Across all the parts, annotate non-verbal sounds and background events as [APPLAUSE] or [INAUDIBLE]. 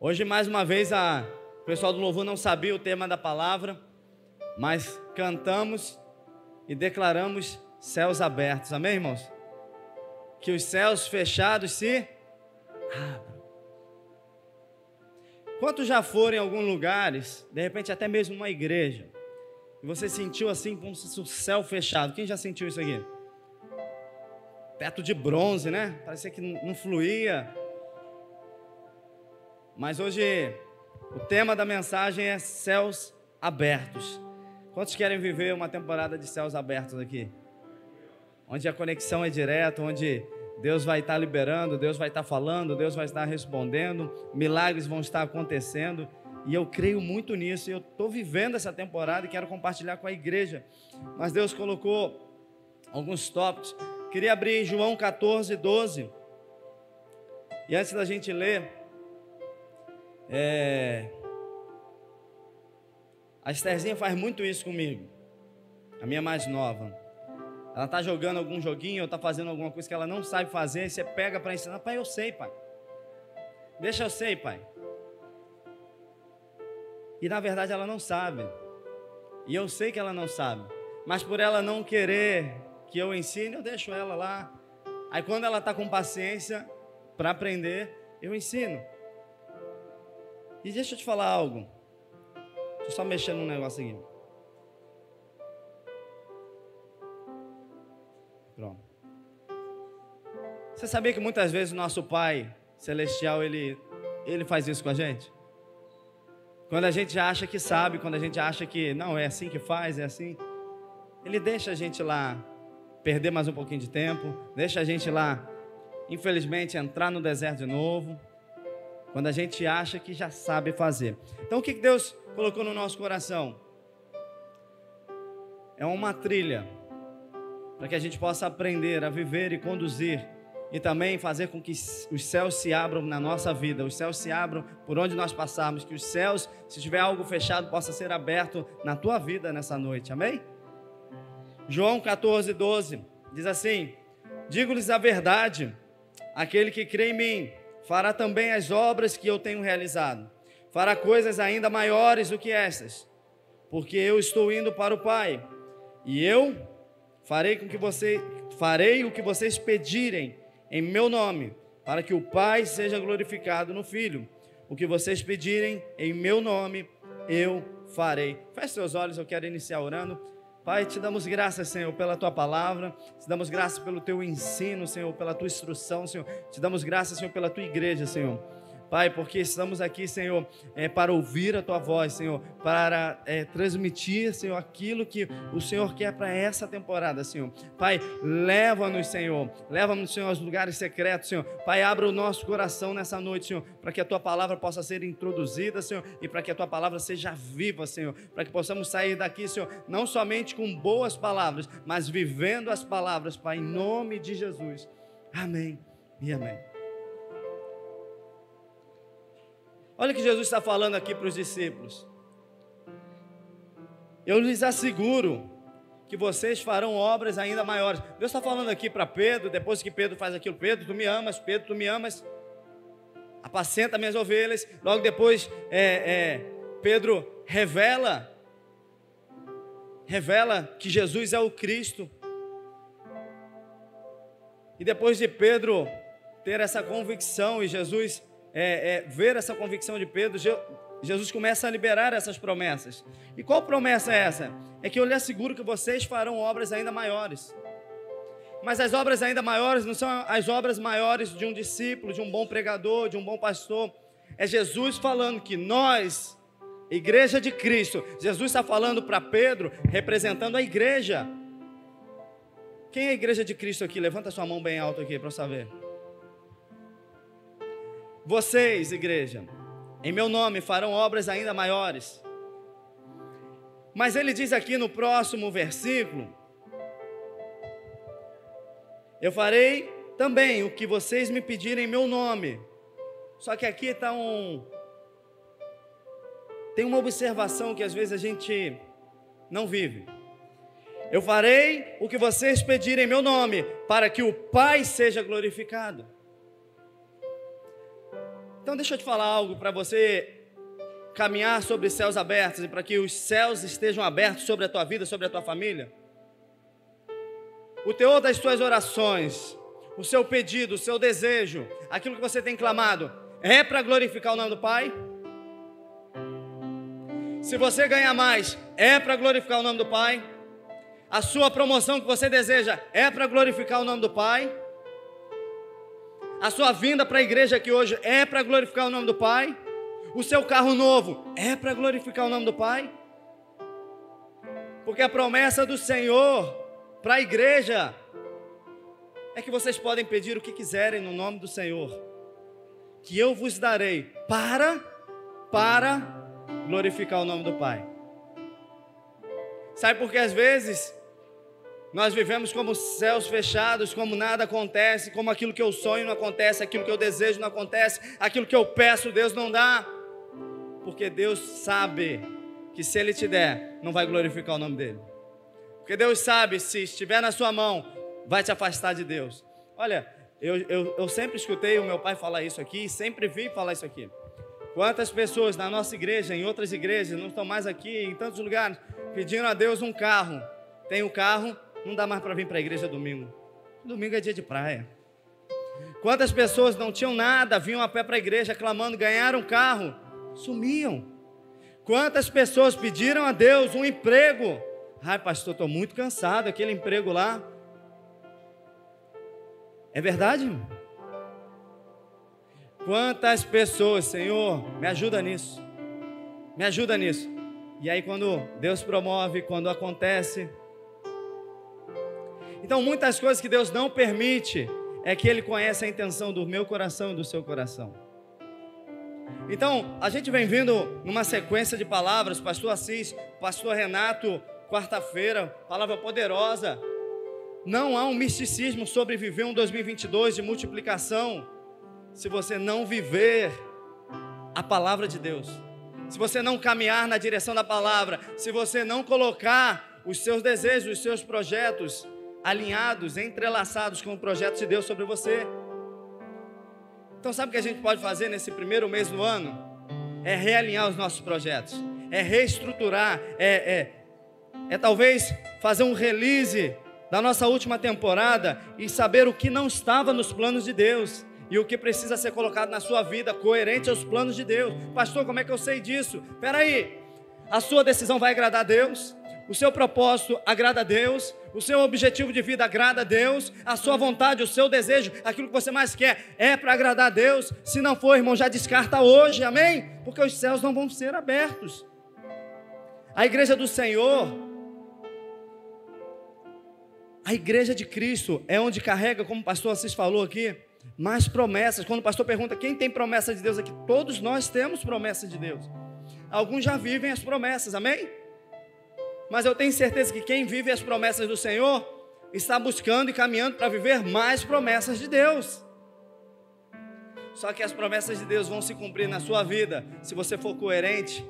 Hoje, mais uma vez, a... o pessoal do louvor não sabia o tema da palavra, mas cantamos e declaramos céus abertos. Amém, irmãos? Que os céus fechados se abram. Quantos já foram em alguns lugares, de repente até mesmo uma igreja, e você sentiu assim como se o céu fechado? Quem já sentiu isso aqui? Teto de bronze, né? Parecia que não fluía. Mas hoje o tema da mensagem é céus abertos. Quantos querem viver uma temporada de céus abertos aqui? Onde a conexão é direta, onde Deus vai estar liberando, Deus vai estar falando, Deus vai estar respondendo, milagres vão estar acontecendo. E eu creio muito nisso. Eu estou vivendo essa temporada e quero compartilhar com a igreja. Mas Deus colocou alguns tópicos. Queria abrir João 14, 12. E antes da gente ler, é... a Estherzinha faz muito isso comigo, a minha mais nova. Ela está jogando algum joguinho, ou está fazendo alguma coisa que ela não sabe fazer, e você pega para ensinar. Pai, eu sei, pai. Deixa eu sei, pai. E na verdade ela não sabe. E eu sei que ela não sabe. Mas por ela não querer que eu ensine, eu deixo ela lá. Aí quando ela está com paciência para aprender, eu ensino. E deixa eu te falar algo. Eu só mexer num negócio aqui. Pronto. Você sabia que muitas vezes o nosso Pai Celestial, ele, ele faz isso com a gente? Quando a gente acha que sabe, quando a gente acha que não, é assim que faz, é assim. Ele deixa a gente lá perder mais um pouquinho de tempo, deixa a gente lá, infelizmente, entrar no deserto de novo, quando a gente acha que já sabe fazer. Então, o que Deus colocou no nosso coração? É uma trilha para que a gente possa aprender a viver e conduzir e também fazer com que os céus se abram na nossa vida, os céus se abram por onde nós passarmos, que os céus, se tiver algo fechado, possa ser aberto na tua vida nessa noite, amém? João 14, 12 diz assim: Digo-lhes a verdade, aquele que crê em mim fará também as obras que eu tenho realizado, fará coisas ainda maiores do que essas, porque eu estou indo para o Pai, e eu farei com que você farei o que vocês pedirem em meu nome, para que o Pai seja glorificado no Filho. O que vocês pedirem em meu nome, eu farei. Feche seus olhos, eu quero iniciar orando. Pai, te damos graças, Senhor, pela tua palavra, te damos graças pelo teu ensino, Senhor, pela tua instrução, Senhor, te damos graças, Senhor, pela tua igreja, Senhor. Pai, porque estamos aqui, Senhor, é, para ouvir a Tua voz, Senhor, para é, transmitir, Senhor, aquilo que o Senhor quer para essa temporada, Senhor. Pai, leva-nos, Senhor, leva-nos, Senhor, aos lugares secretos, Senhor. Pai, abra o nosso coração nessa noite, Senhor, para que a Tua palavra possa ser introduzida, Senhor, e para que a Tua palavra seja viva, Senhor, para que possamos sair daqui, Senhor, não somente com boas palavras, mas vivendo as palavras, Pai, em nome de Jesus. Amém e amém. Olha o que Jesus está falando aqui para os discípulos. Eu lhes asseguro que vocês farão obras ainda maiores. Deus está falando aqui para Pedro, depois que Pedro faz aquilo, Pedro, tu me amas, Pedro, tu me amas, apacenta minhas ovelhas. Logo depois, é, é, Pedro revela, revela que Jesus é o Cristo. E depois de Pedro ter essa convicção e Jesus é, é, ver essa convicção de Pedro, Jesus começa a liberar essas promessas. E qual promessa é essa? É que eu lhe asseguro que vocês farão obras ainda maiores. Mas as obras ainda maiores não são as obras maiores de um discípulo, de um bom pregador, de um bom pastor. É Jesus falando que nós, igreja de Cristo, Jesus está falando para Pedro, representando a igreja. Quem é a igreja de Cristo aqui? Levanta sua mão bem alto aqui para eu saber. Vocês, igreja, em meu nome farão obras ainda maiores. Mas ele diz aqui no próximo versículo: Eu farei também o que vocês me pedirem em meu nome. Só que aqui está um. Tem uma observação que às vezes a gente não vive. Eu farei o que vocês pedirem em meu nome, para que o Pai seja glorificado. Então deixa eu te falar algo para você caminhar sobre céus abertos e para que os céus estejam abertos sobre a tua vida, sobre a tua família. O teor das tuas orações, o seu pedido, o seu desejo, aquilo que você tem clamado, é para glorificar o nome do Pai? Se você ganhar mais, é para glorificar o nome do Pai? A sua promoção que você deseja é para glorificar o nome do Pai? A sua vinda para a igreja aqui hoje é para glorificar o nome do Pai? O seu carro novo é para glorificar o nome do Pai? Porque a promessa do Senhor para a igreja é que vocês podem pedir o que quiserem no nome do Senhor, que eu vos darei para para glorificar o nome do Pai. Sabe por que às vezes nós vivemos como céus fechados, como nada acontece, como aquilo que eu sonho não acontece, aquilo que eu desejo não acontece, aquilo que eu peço Deus não dá. Porque Deus sabe que se Ele te der, não vai glorificar o nome dEle. Porque Deus sabe, se estiver na sua mão, vai te afastar de Deus. Olha, eu, eu, eu sempre escutei o meu pai falar isso aqui, sempre vi falar isso aqui. Quantas pessoas na nossa igreja, em outras igrejas, não estão mais aqui, em tantos lugares, pedindo a Deus um carro. Tem o um carro, não dá mais para vir para a igreja domingo. Domingo é dia de praia. Quantas pessoas não tinham nada, vinham a pé para a igreja clamando, ganharam um carro, sumiam. Quantas pessoas pediram a Deus um emprego? Ai, pastor, estou muito cansado, aquele emprego lá. É verdade? Quantas pessoas, Senhor, me ajuda nisso. Me ajuda nisso. E aí, quando Deus promove, quando acontece, então, muitas coisas que Deus não permite é que Ele conhece a intenção do meu coração e do seu coração. Então, a gente vem vindo numa sequência de palavras, Pastor Assis, Pastor Renato, quarta-feira, palavra poderosa. Não há um misticismo sobre viver um 2022 de multiplicação se você não viver a palavra de Deus. Se você não caminhar na direção da palavra, se você não colocar os seus desejos, os seus projetos alinhados, entrelaçados com o projeto de Deus sobre você. Então, sabe o que a gente pode fazer nesse primeiro mês do ano? É realinhar os nossos projetos, é reestruturar, é, é, é talvez fazer um release da nossa última temporada e saber o que não estava nos planos de Deus e o que precisa ser colocado na sua vida coerente aos planos de Deus. Pastor, como é que eu sei disso? Espera aí, a sua decisão vai agradar a Deus? O seu propósito agrada a Deus? o seu objetivo de vida agrada a Deus, a sua vontade, o seu desejo, aquilo que você mais quer é para agradar a Deus. Se não for, irmão, já descarta hoje, amém? Porque os céus não vão ser abertos. A igreja do Senhor, a igreja de Cristo é onde carrega, como o pastor Assis falou aqui, mais promessas. Quando o pastor pergunta quem tem promessa de Deus aqui, todos nós temos promessa de Deus. Alguns já vivem as promessas, amém? Mas eu tenho certeza que quem vive as promessas do Senhor está buscando e caminhando para viver mais promessas de Deus. Só que as promessas de Deus vão se cumprir na sua vida se você for coerente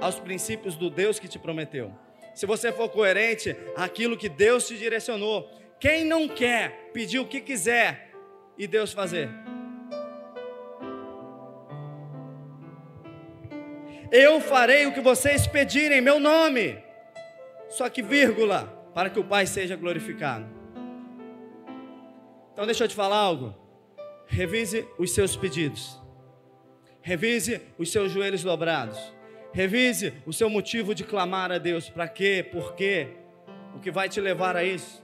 aos princípios do Deus que te prometeu. Se você for coerente àquilo que Deus te direcionou. Quem não quer pedir o que quiser e Deus fazer? Eu farei o que vocês pedirem em meu nome. Só que vírgula, para que o Pai seja glorificado. Então deixa eu te falar algo. Revise os seus pedidos. Revise os seus joelhos dobrados. Revise o seu motivo de clamar a Deus. Para quê? Por quê? O que vai te levar a isso?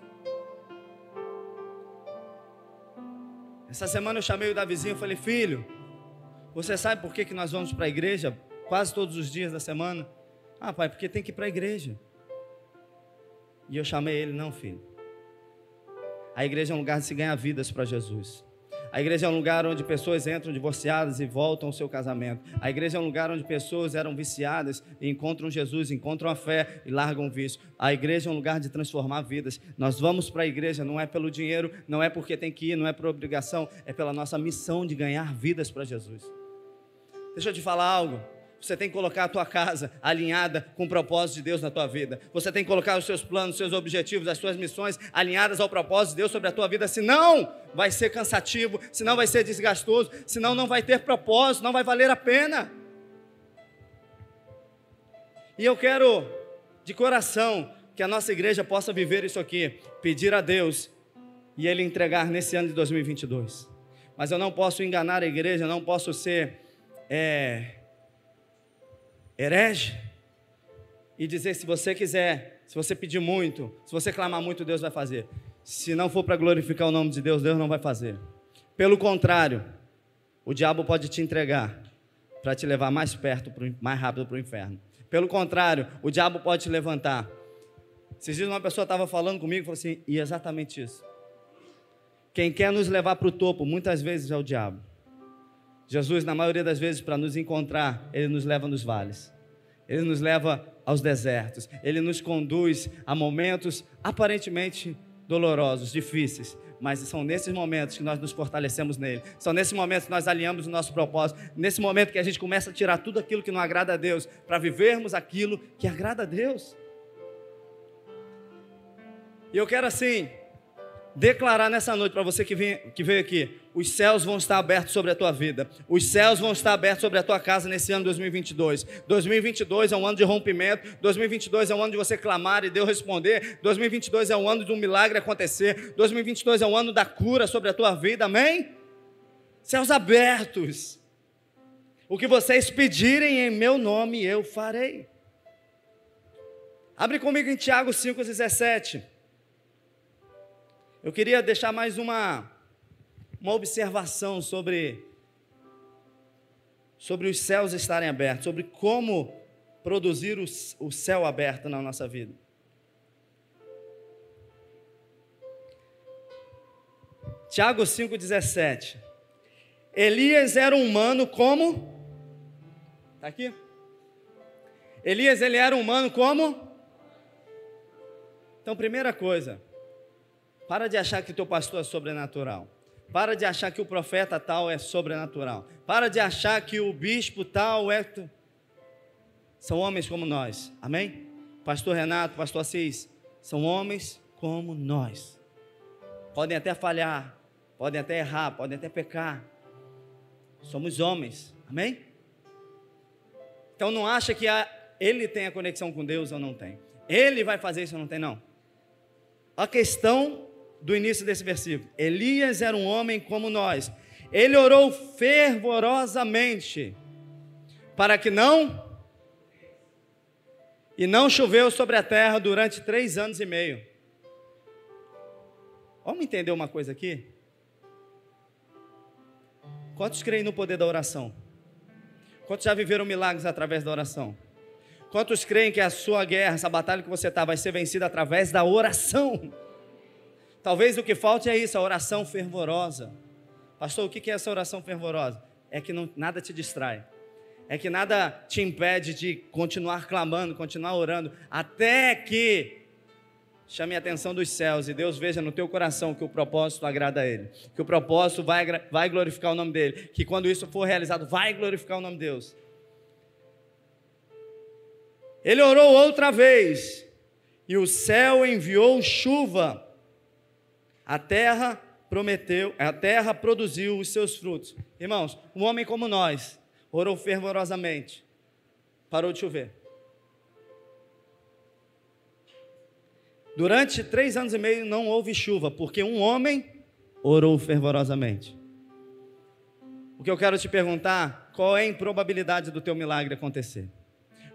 Essa semana eu chamei o Davizinho e falei: Filho, você sabe por que, que nós vamos para a igreja quase todos os dias da semana? Ah, pai, porque tem que ir para a igreja. E eu chamei ele, não, filho. A igreja é um lugar de se ganhar vidas para Jesus. A igreja é um lugar onde pessoas entram divorciadas e voltam ao seu casamento. A igreja é um lugar onde pessoas eram viciadas e encontram Jesus, encontram a fé e largam o vício. A igreja é um lugar de transformar vidas. Nós vamos para a igreja não é pelo dinheiro, não é porque tem que ir, não é por obrigação, é pela nossa missão de ganhar vidas para Jesus. Deixa eu te falar algo. Você tem que colocar a tua casa alinhada com o propósito de Deus na tua vida. Você tem que colocar os seus planos, os seus objetivos, as suas missões alinhadas ao propósito de Deus sobre a tua vida. Senão, vai ser cansativo, senão vai ser desgastoso, senão não vai ter propósito, não vai valer a pena. E eu quero, de coração, que a nossa igreja possa viver isso aqui, pedir a Deus e Ele entregar nesse ano de 2022. Mas eu não posso enganar a igreja, não posso ser é, herege e dizer: se você quiser, se você pedir muito, se você clamar muito, Deus vai fazer. Se não for para glorificar o nome de Deus, Deus não vai fazer. Pelo contrário, o diabo pode te entregar para te levar mais perto, mais rápido para o inferno. Pelo contrário, o diabo pode te levantar. Esses dias uma pessoa estava falando comigo e falou assim, e exatamente isso. Quem quer nos levar para o topo, muitas vezes é o diabo. Jesus, na maioria das vezes, para nos encontrar, ele nos leva nos vales. Ele nos leva aos desertos. Ele nos conduz a momentos aparentemente dolorosos, difíceis, mas são nesses momentos que nós nos fortalecemos nele. São nesses momentos que nós alinhamos o nosso propósito. Nesse momento que a gente começa a tirar tudo aquilo que não agrada a Deus para vivermos aquilo que agrada a Deus. E eu quero assim declarar nessa noite para você que, vem, que veio aqui: os céus vão estar abertos sobre a tua vida, os céus vão estar abertos sobre a tua casa nesse ano 2022. 2022 é um ano de rompimento, 2022 é um ano de você clamar e Deus responder, 2022 é um ano de um milagre acontecer, 2022 é um ano da cura sobre a tua vida, amém? Céus abertos. O que vocês pedirem em meu nome, eu farei. Abre comigo em Tiago 5,17. Eu queria deixar mais uma, uma observação sobre, sobre os céus estarem abertos, sobre como produzir o, o céu aberto na nossa vida. Tiago 5,17. Elias era humano como? Está aqui? Elias, ele era humano como? Então, primeira coisa, para de achar que o teu pastor é sobrenatural. Para de achar que o profeta tal é sobrenatural. Para de achar que o bispo tal é. São homens como nós. Amém? Pastor Renato, pastor Assis, são homens como nós. Podem até falhar, podem até errar, podem até pecar. Somos homens. Amém? Então não acha que a, ele tem a conexão com Deus ou não tem. Ele vai fazer isso ou não tem, não. A questão do início desse versículo. Elias era um homem como nós. Ele orou fervorosamente para que não e não choveu sobre a terra durante três anos e meio. Vamos entender uma coisa aqui? Quantos creem no poder da oração? Quantos já viveram milagres através da oração? Quantos creem que a sua guerra, essa batalha que você está, vai ser vencida através da oração? Talvez o que falte é isso, a oração fervorosa. Pastor, o que é essa oração fervorosa? É que não, nada te distrai. É que nada te impede de continuar clamando, continuar orando, até que chame a atenção dos céus e Deus veja no teu coração que o propósito agrada a Ele, que o propósito vai, vai glorificar o nome dEle, que quando isso for realizado, vai glorificar o nome de Deus. Ele orou outra vez, e o céu enviou chuva a terra prometeu, a terra produziu os seus frutos. Irmãos, um homem como nós orou fervorosamente, parou de chover. Durante três anos e meio não houve chuva, porque um homem orou fervorosamente. O que eu quero te perguntar, qual é a improbabilidade do teu milagre acontecer?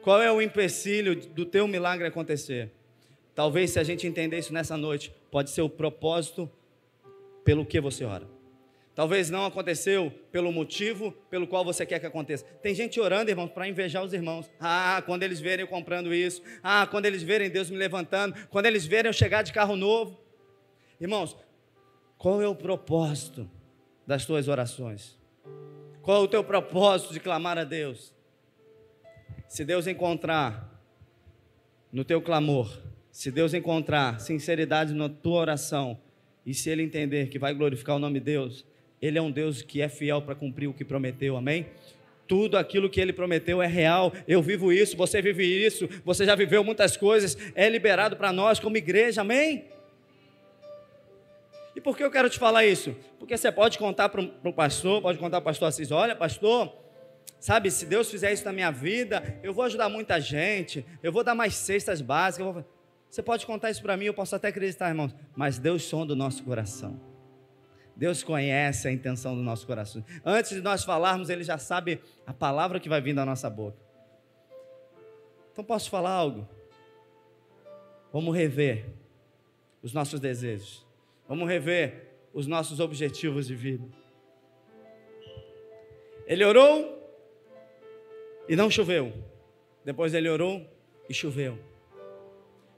Qual é o empecilho do teu milagre acontecer? Talvez se a gente entender isso nessa noite, pode ser o propósito pelo que você ora. Talvez não aconteceu pelo motivo pelo qual você quer que aconteça. Tem gente orando, irmãos, para invejar os irmãos. Ah, quando eles verem eu comprando isso. Ah, quando eles verem Deus me levantando. Quando eles verem eu chegar de carro novo. Irmãos, qual é o propósito das tuas orações? Qual é o teu propósito de clamar a Deus? Se Deus encontrar no teu clamor se Deus encontrar sinceridade na tua oração e se ele entender que vai glorificar o nome de Deus, ele é um Deus que é fiel para cumprir o que prometeu, amém? tudo aquilo que ele prometeu é real. Eu vivo isso, você vive isso, você já viveu muitas coisas, é liberado para nós como igreja, amém? E por que eu quero te falar isso? Porque você pode contar para o pastor, pode contar para o pastor Assis: olha, pastor, sabe, se Deus fizer isso na minha vida, eu vou ajudar muita gente, eu vou dar mais cestas básicas. Vou... Você pode contar isso para mim, eu posso até acreditar, irmãos, mas Deus sonda o nosso coração. Deus conhece a intenção do nosso coração. Antes de nós falarmos, Ele já sabe a palavra que vai vir da nossa boca. Então, posso falar algo? Vamos rever os nossos desejos. Vamos rever os nossos objetivos de vida. Ele orou e não choveu. Depois ele orou e choveu.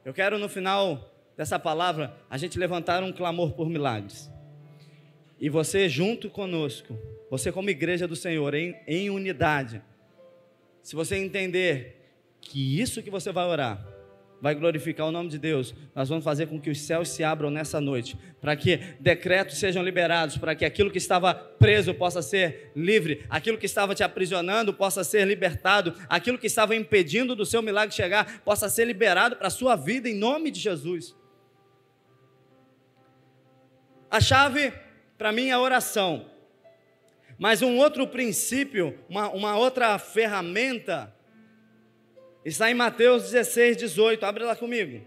Eu quero no final dessa palavra a gente levantar um clamor por milagres. E você junto conosco, você como igreja do Senhor, em, em unidade, se você entender que isso que você vai orar vai glorificar o nome de Deus, nós vamos fazer com que os céus se abram nessa noite, para que decretos sejam liberados, para que aquilo que estava preso possa ser livre, aquilo que estava te aprisionando possa ser libertado, aquilo que estava impedindo do seu milagre chegar possa ser liberado para a sua vida, em nome de Jesus. A chave para mim é oração. Mas um outro princípio, uma, uma outra ferramenta, está em Mateus 16, 18. Abre lá comigo.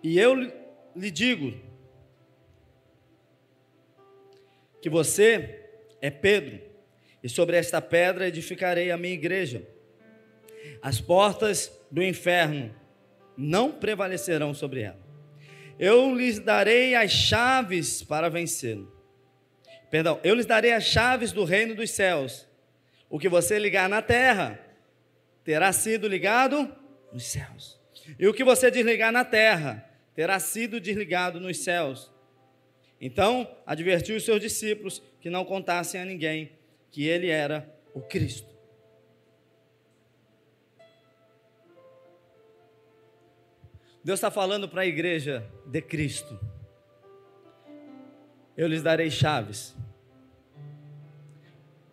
E eu lhe digo: que você é Pedro, e sobre esta pedra edificarei a minha igreja. As portas do inferno não prevalecerão sobre ela. Eu lhes darei as chaves para vencê-lo. Perdão, eu lhes darei as chaves do reino dos céus. O que você ligar na terra terá sido ligado nos céus. E o que você desligar na terra terá sido desligado nos céus. Então, advertiu os seus discípulos que não contassem a ninguém que ele era o Cristo. Deus está falando para a igreja de Cristo. Eu lhes darei chaves.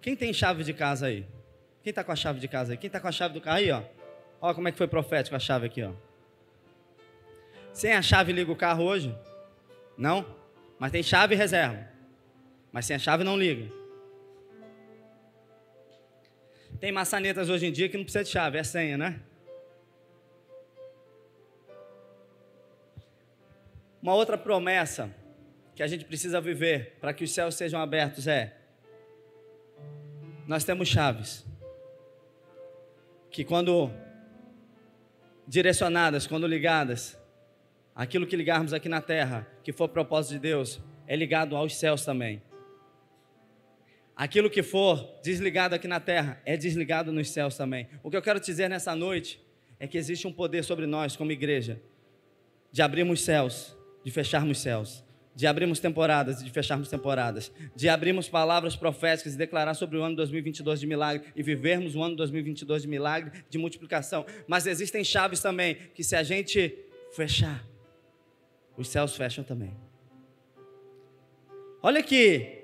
Quem tem chave de casa aí? Quem está com a chave de casa aí? Quem está com a chave do carro aí, ó? Olha como é que foi profético a chave aqui, ó. Sem a chave liga o carro hoje? Não? Mas tem chave e reserva. Mas sem a chave não liga. Tem maçanetas hoje em dia que não precisa de chave, é senha, né? Uma outra promessa que a gente precisa viver para que os céus sejam abertos é: nós temos chaves que, quando direcionadas, quando ligadas, Aquilo que ligarmos aqui na terra, que for propósito de Deus, é ligado aos céus também. Aquilo que for desligado aqui na terra, é desligado nos céus também. O que eu quero te dizer nessa noite é que existe um poder sobre nós, como igreja, de abrirmos céus, de fecharmos céus, de abrirmos temporadas e de fecharmos temporadas, de abrirmos palavras proféticas e declarar sobre o ano 2022 de milagre e vivermos o ano 2022 de milagre, de multiplicação. Mas existem chaves também que se a gente fechar, os céus fecham também. Olha aqui,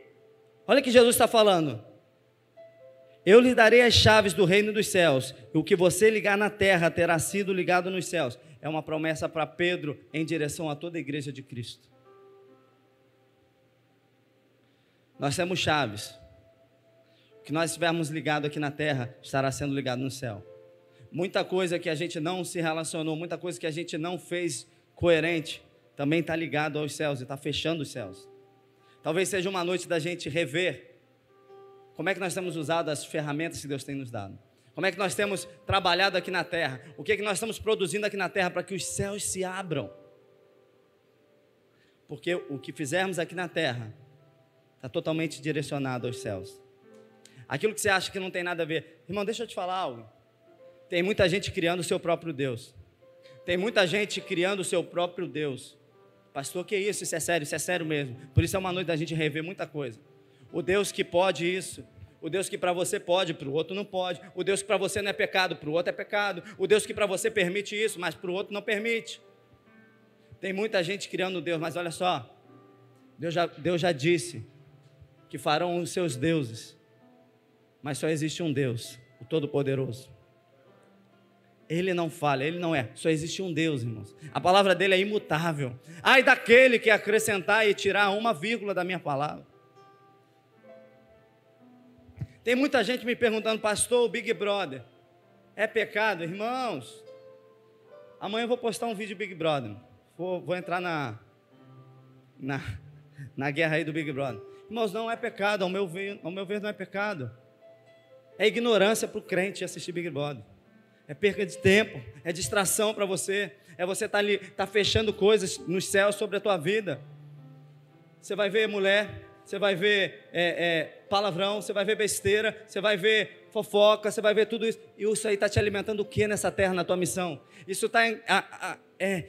olha que Jesus está falando. Eu lhe darei as chaves do reino dos céus, e o que você ligar na terra terá sido ligado nos céus. É uma promessa para Pedro em direção a toda a igreja de Cristo. Nós temos chaves. O que nós estivermos ligado aqui na terra estará sendo ligado no céu. Muita coisa que a gente não se relacionou, muita coisa que a gente não fez coerente, também está ligado aos céus e está fechando os céus. Talvez seja uma noite da gente rever como é que nós temos usado as ferramentas que Deus tem nos dado. Como é que nós temos trabalhado aqui na terra? O que é que nós estamos produzindo aqui na terra para que os céus se abram? Porque o que fizermos aqui na terra está totalmente direcionado aos céus. Aquilo que você acha que não tem nada a ver. Irmão, deixa eu te falar algo. Tem muita gente criando o seu próprio Deus. Tem muita gente criando o seu próprio Deus. Pastor, que isso? Isso é sério, isso é sério mesmo. Por isso é uma noite da gente rever muita coisa. O Deus que pode isso, O Deus que para você pode, para o outro não pode. O Deus que para você não é pecado, para o outro é pecado. O Deus que para você permite isso, mas para o outro não permite. Tem muita gente criando Deus, mas olha só. Deus já, Deus já disse que farão os seus deuses. Mas só existe um Deus, o Todo-Poderoso. Ele não falha, ele não é. Só existe um Deus, irmãos. A palavra dele é imutável. Ai daquele que acrescentar e tirar uma vírgula da minha palavra. Tem muita gente me perguntando, pastor, o Big Brother é pecado? Irmãos, amanhã eu vou postar um vídeo Big Brother. Vou, vou entrar na, na, [LAUGHS] na guerra aí do Big Brother. Irmãos, não é pecado, ao meu ver, ao meu ver não é pecado. É ignorância para o crente assistir Big Brother. É perca de tempo, é distração para você. É você estar tá ali, tá fechando coisas nos céus sobre a tua vida. Você vai ver mulher você vai ver é, é, palavrão, você vai ver besteira, você vai ver fofoca, você vai ver tudo isso. E isso aí está te alimentando o que nessa terra, na tua missão? Isso está é,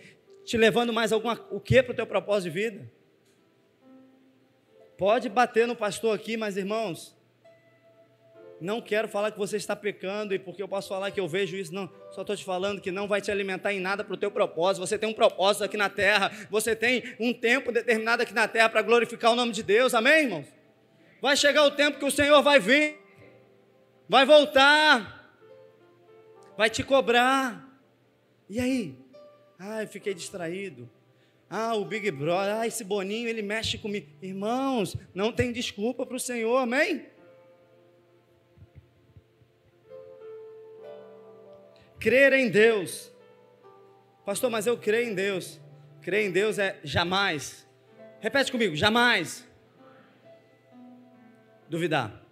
te levando mais alguma, o que para o teu propósito de vida? Pode bater no pastor aqui, mas irmãos, não quero falar que você está pecando e porque eu posso falar que eu vejo isso, não. Só estou te falando que não vai te alimentar em nada para o teu propósito. Você tem um propósito aqui na terra. Você tem um tempo determinado aqui na terra para glorificar o nome de Deus. Amém, irmãos? Vai chegar o tempo que o Senhor vai vir, vai voltar, vai te cobrar. E aí? Ai, fiquei distraído. Ah, o Big Brother, ah, esse Boninho, ele mexe comigo. Irmãos, não tem desculpa para o Senhor, amém? Crer em Deus. Pastor, mas eu creio em Deus. Crer em Deus é jamais. Repete comigo, jamais. Duvidar.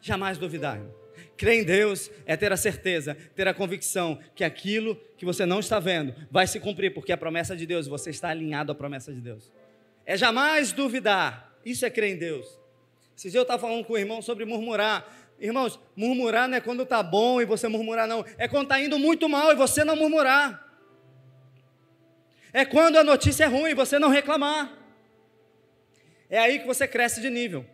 Jamais duvidar. Crer em Deus é ter a certeza, ter a convicção que aquilo que você não está vendo vai se cumprir, porque a promessa de Deus, você está alinhado à promessa de Deus. É jamais duvidar. Isso é crer em Deus. Dias eu estava falando com o irmão sobre murmurar. Irmãos, murmurar não é quando está bom e você murmurar, não. É quando está indo muito mal e você não murmurar. É quando a notícia é ruim e você não reclamar. É aí que você cresce de nível.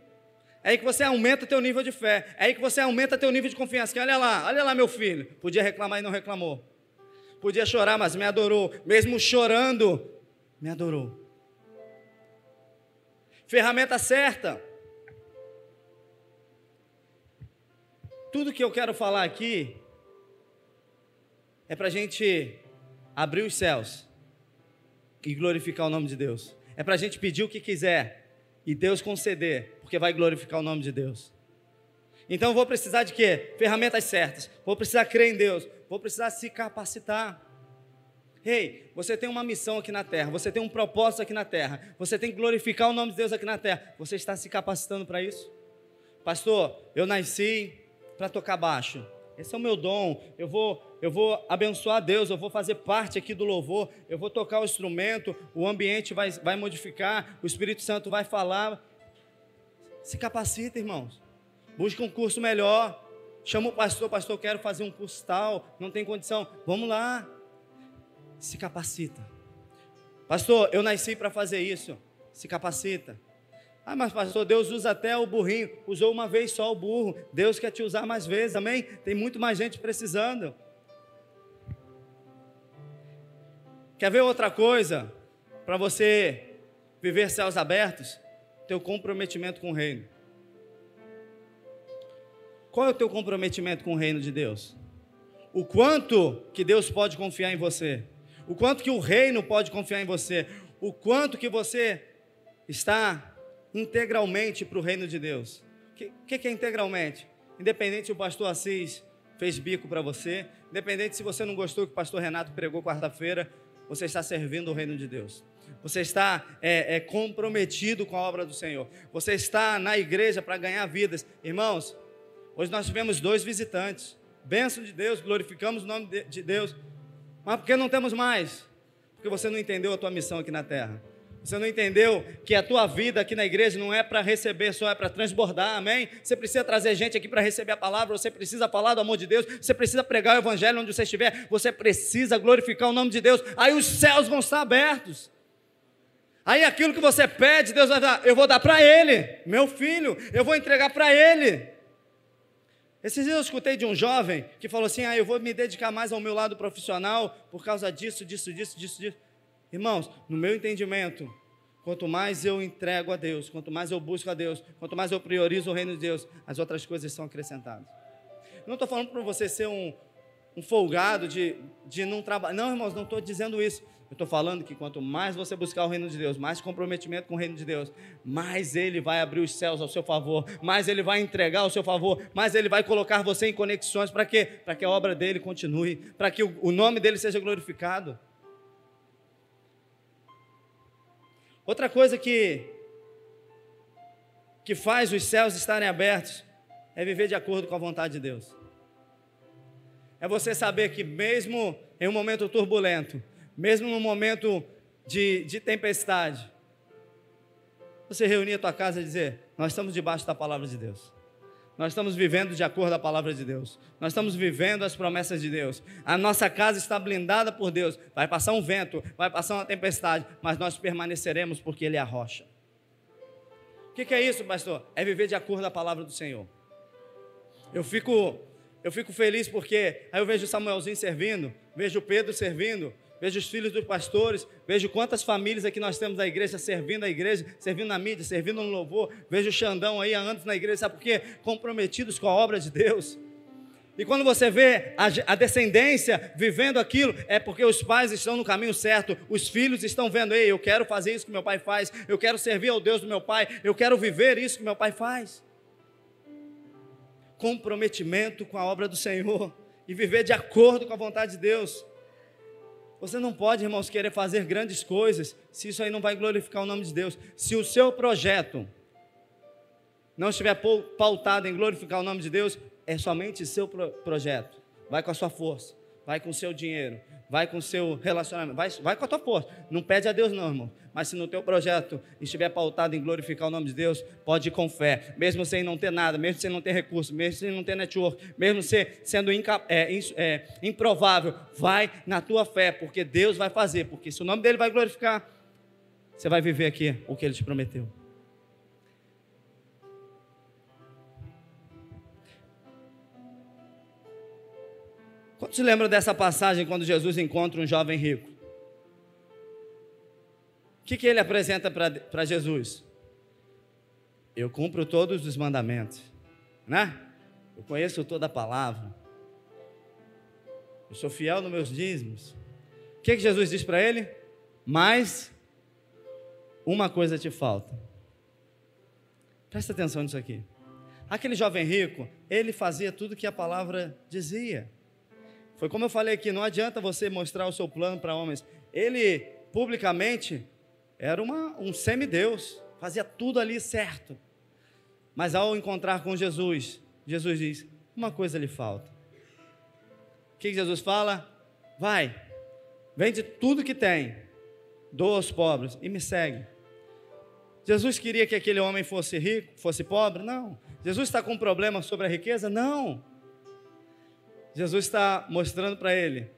É aí que você aumenta teu nível de fé. É aí que você aumenta teu nível de confiança. Que olha lá, olha lá meu filho. Podia reclamar e não reclamou. Podia chorar, mas me adorou. Mesmo chorando, me adorou. Ferramenta certa Tudo que eu quero falar aqui é para a gente abrir os céus e glorificar o nome de Deus. É para a gente pedir o que quiser e Deus conceder, porque vai glorificar o nome de Deus. Então vou precisar de quê? Ferramentas certas. Vou precisar crer em Deus. Vou precisar se capacitar. Ei, hey, você tem uma missão aqui na terra, você tem um propósito aqui na terra, você tem que glorificar o nome de Deus aqui na terra. Você está se capacitando para isso? Pastor, eu nasci para tocar baixo. Esse é o meu dom. Eu vou, eu vou abençoar Deus, eu vou fazer parte aqui do louvor, eu vou tocar o instrumento, o ambiente vai, vai modificar, o Espírito Santo vai falar. Se capacita, irmãos. Busca um curso melhor. Chama o pastor, pastor, quero fazer um curso tal, não tem condição. Vamos lá. Se capacita. Pastor, eu nasci para fazer isso. Se capacita. Ah, mas pastor, Deus usa até o burrinho. Usou uma vez só o burro. Deus quer te usar mais vezes, amém? Tem muito mais gente precisando. Quer ver outra coisa? Para você viver céus abertos? Teu comprometimento com o reino. Qual é o teu comprometimento com o reino de Deus? O quanto que Deus pode confiar em você? O quanto que o reino pode confiar em você? O quanto que você está integralmente para o reino de Deus. O que, que, é integralmente? Independente se o pastor Assis fez bico para você, independente se você não gostou que o pastor Renato pregou quarta-feira, você está servindo o reino de Deus. Você está é, é, comprometido com a obra do Senhor. Você está na igreja para ganhar vidas. Irmãos, hoje nós tivemos dois visitantes. Bênção de Deus, glorificamos o nome de Deus. Mas por que não temos mais? Porque você não entendeu a tua missão aqui na terra. Você não entendeu que a tua vida aqui na igreja não é para receber, só é para transbordar, amém? Você precisa trazer gente aqui para receber a palavra, você precisa falar do amor de Deus, você precisa pregar o evangelho onde você estiver, você precisa glorificar o nome de Deus, aí os céus vão estar abertos. Aí aquilo que você pede, Deus vai dar, eu vou dar para ele, meu filho, eu vou entregar para ele. Esses dias eu escutei de um jovem que falou assim: Ah, eu vou me dedicar mais ao meu lado profissional por causa disso, disso, disso, disso, disso. Irmãos, no meu entendimento, quanto mais eu entrego a Deus, quanto mais eu busco a Deus, quanto mais eu priorizo o reino de Deus, as outras coisas são acrescentadas. Não estou falando para você ser um, um folgado de, de não trabalhar. Não, irmãos, não estou dizendo isso. Eu estou falando que quanto mais você buscar o reino de Deus, mais comprometimento com o reino de Deus, mais Ele vai abrir os céus ao seu favor, mais Ele vai entregar ao seu favor, mais Ele vai colocar você em conexões. Para quê? Para que a obra dele continue, para que o, o nome dele seja glorificado. Outra coisa que, que faz os céus estarem abertos é viver de acordo com a vontade de Deus. É você saber que, mesmo em um momento turbulento, mesmo no momento de, de tempestade, você reunir a tua casa e dizer: Nós estamos debaixo da palavra de Deus. Nós estamos vivendo de acordo com a palavra de Deus. Nós estamos vivendo as promessas de Deus. A nossa casa está blindada por Deus. Vai passar um vento, vai passar uma tempestade, mas nós permaneceremos porque Ele é a rocha. O que, que é isso, pastor? É viver de acordo com a palavra do Senhor. Eu fico, eu fico feliz porque aí eu vejo Samuelzinho servindo, vejo Pedro servindo, vejo os filhos dos pastores, vejo quantas famílias aqui nós temos na igreja, servindo a igreja, servindo na mídia, servindo no louvor, vejo o Xandão aí anos na igreja, sabe por quê? Comprometidos com a obra de Deus. E quando você vê a, a, descendência vivendo aquilo, é porque os pais estão no caminho certo, os filhos estão vendo, ei, eu quero fazer isso que meu pai faz, eu quero servir ao Deus do meu pai, eu quero viver isso que meu pai faz. Comprometimento com a obra do Senhor e viver de acordo com a vontade de Deus. Você não pode, irmãos, querer fazer grandes coisas se isso aí não vai glorificar o nome de Deus. Se o seu projeto não estiver pautado em glorificar o nome de Deus, é somente seu projeto. Vai com a sua força, vai com o seu dinheiro, vai com o seu relacionamento, vai, vai com a tua força. Não pede a Deus, não, irmão. Mas se no teu projeto estiver pautado em glorificar o nome de Deus, pode ir com fé, mesmo sem não ter nada, mesmo sem não ter recurso, mesmo sem não ter network, mesmo sendo inca, é, é, improvável, vai na tua fé, porque Deus vai fazer, porque se o nome dele vai glorificar, você vai viver aqui o que ele te prometeu. Quantos lembram dessa passagem quando Jesus encontra um jovem rico? O que, que ele apresenta para Jesus? Eu cumpro todos os mandamentos, né? Eu conheço toda a palavra. Eu sou fiel nos meus dízimos. O que, que Jesus diz para ele? Mas uma coisa te falta. Presta atenção nisso aqui. Aquele jovem rico, ele fazia tudo que a palavra dizia. Foi como eu falei aqui, não adianta você mostrar o seu plano para homens. Ele, publicamente, era uma, um semideus, fazia tudo ali certo. Mas ao encontrar com Jesus, Jesus diz: uma coisa lhe falta. O que Jesus fala? Vai, vende tudo que tem, doa aos pobres e me segue. Jesus queria que aquele homem fosse rico, fosse pobre? Não. Jesus está com um problema sobre a riqueza? Não. Jesus está mostrando para ele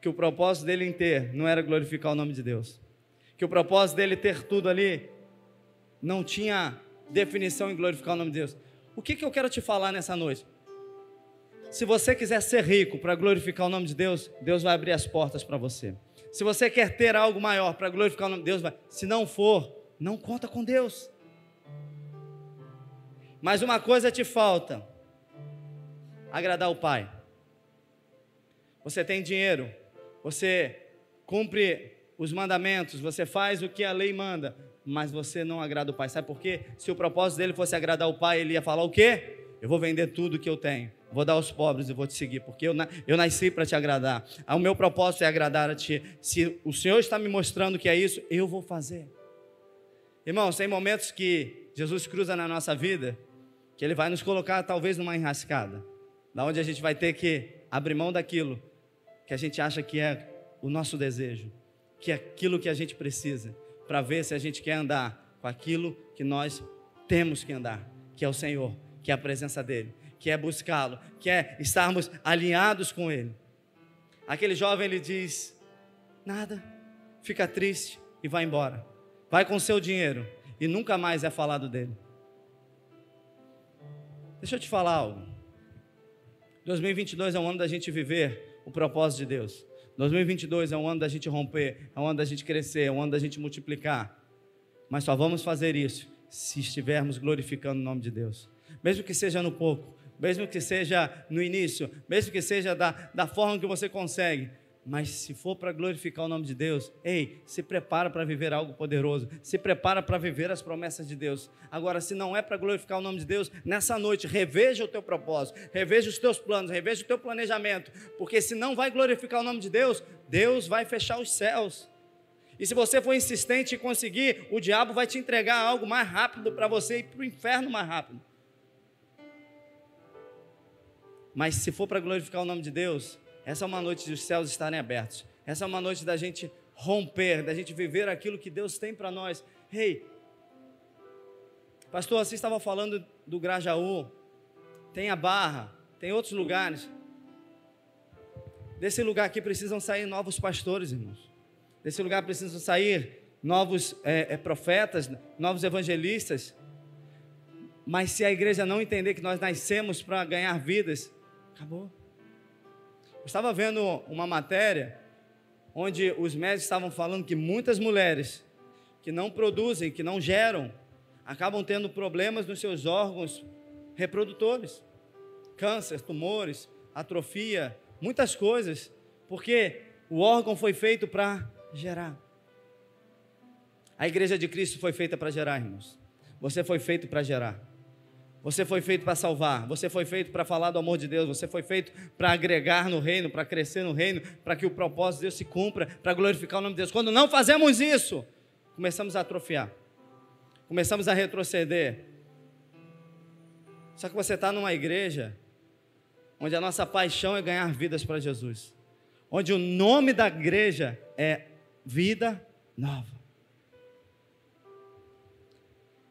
que o propósito dele em ter não era glorificar o nome de Deus, que o propósito dele ter tudo ali não tinha definição em glorificar o nome de Deus. O que, que eu quero te falar nessa noite? Se você quiser ser rico para glorificar o nome de Deus, Deus vai abrir as portas para você. Se você quer ter algo maior para glorificar o nome de Deus, vai. Se não for, não conta com Deus. Mas uma coisa te falta: agradar o Pai você tem dinheiro, você cumpre os mandamentos, você faz o que a lei manda, mas você não agrada o Pai. Sabe por quê? Se o propósito dele fosse agradar o Pai, ele ia falar o quê? Eu vou vender tudo que eu tenho, vou dar aos pobres e vou te seguir, porque eu, eu nasci para te agradar. O meu propósito é agradar a ti. Se o Senhor está me mostrando que é isso, eu vou fazer. Irmãos, tem momentos que Jesus cruza na nossa vida, que Ele vai nos colocar talvez numa enrascada, da onde a gente vai ter que abrir mão daquilo que a gente acha que é o nosso desejo, que é aquilo que a gente precisa, para ver se a gente quer andar com aquilo que nós temos que andar, que é o Senhor, que é a presença dEle, que é buscá-lo, que é estarmos alinhados com Ele. Aquele jovem ele diz: nada, fica triste e vai embora. vai com seu dinheiro e nunca mais é falado dele. Deixa eu te falar algo. 2022 é um ano da gente viver o propósito de Deus. 2022 é um ano da gente romper, é um ano da gente crescer, é um ano da gente multiplicar. Mas só vamos fazer isso se estivermos glorificando o nome de Deus. Mesmo que seja no pouco, mesmo que seja no início, mesmo que seja da, da forma que você consegue, mas se for para glorificar o nome de Deus, ei, se prepara para viver algo poderoso, se prepara para viver as promessas de Deus. Agora, se não é para glorificar o nome de Deus, nessa noite, reveja o teu propósito, reveja os teus planos, reveja o teu planejamento, porque se não vai glorificar o nome de Deus, Deus vai fechar os céus. E se você for insistente e conseguir, o diabo vai te entregar algo mais rápido para você ir para o inferno mais rápido. Mas se for para glorificar o nome de Deus, essa é uma noite dos céus estarem abertos. Essa é uma noite da gente romper, da gente viver aquilo que Deus tem para nós. Rei, hey, pastor, você estava falando do Grajaú, tem a Barra, tem outros lugares. Desse lugar aqui precisam sair novos pastores, irmãos. Desse lugar precisam sair novos é, profetas, novos evangelistas. Mas se a igreja não entender que nós nascemos para ganhar vidas, acabou. Eu estava vendo uma matéria onde os médicos estavam falando que muitas mulheres que não produzem, que não geram, acabam tendo problemas nos seus órgãos reprodutores, câncer, tumores, atrofia, muitas coisas, porque o órgão foi feito para gerar. A igreja de Cristo foi feita para gerar, irmãos. Você foi feito para gerar. Você foi feito para salvar, você foi feito para falar do amor de Deus, você foi feito para agregar no reino, para crescer no reino, para que o propósito de Deus se cumpra, para glorificar o nome de Deus. Quando não fazemos isso, começamos a atrofiar, começamos a retroceder. Só que você está numa igreja onde a nossa paixão é ganhar vidas para Jesus, onde o nome da igreja é Vida Nova.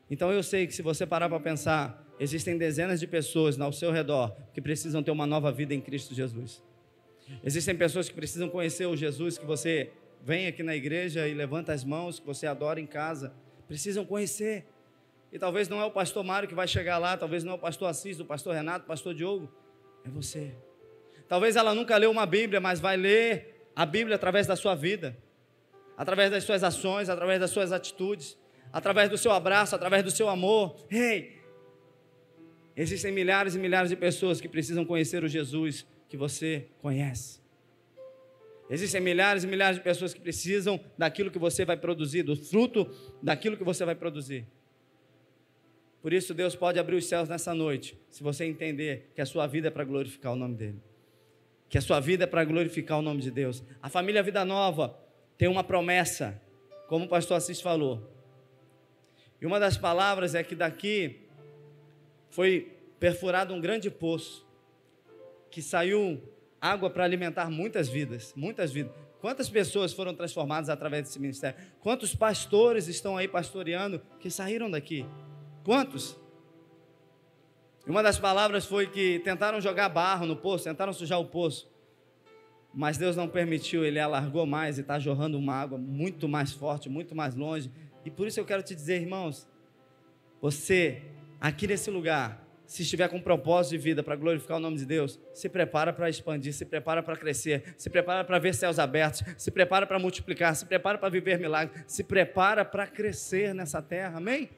Então eu sei que se você parar para pensar, Existem dezenas de pessoas ao seu redor que precisam ter uma nova vida em Cristo Jesus. Existem pessoas que precisam conhecer o Jesus que você vem aqui na igreja e levanta as mãos, que você adora em casa. Precisam conhecer. E talvez não é o pastor Mário que vai chegar lá, talvez não é o pastor Assis, o pastor Renato, o pastor Diogo. É você. Talvez ela nunca leu uma Bíblia, mas vai ler a Bíblia através da sua vida, através das suas ações, através das suas atitudes, através do seu abraço, através do seu amor. Ei, hey, Existem milhares e milhares de pessoas que precisam conhecer o Jesus que você conhece. Existem milhares e milhares de pessoas que precisam daquilo que você vai produzir, do fruto daquilo que você vai produzir. Por isso, Deus pode abrir os céus nessa noite, se você entender que a sua vida é para glorificar o nome dEle. Que a sua vida é para glorificar o nome de Deus. A família Vida Nova tem uma promessa, como o pastor Assis falou. E uma das palavras é que daqui foi perfurado um grande poço que saiu água para alimentar muitas vidas, muitas vidas. Quantas pessoas foram transformadas através desse ministério? Quantos pastores estão aí pastoreando que saíram daqui? Quantos? Uma das palavras foi que tentaram jogar barro no poço, tentaram sujar o poço. Mas Deus não permitiu, Ele alargou mais e está jorrando uma água muito mais forte, muito mais longe. E por isso eu quero te dizer, irmãos, você aqui nesse lugar, se estiver com um propósito de vida para glorificar o nome de Deus, se prepara para expandir, se prepara para crescer, se prepara para ver céus abertos, se prepara para multiplicar, se prepara para viver milagres, se prepara para crescer nessa terra, amém?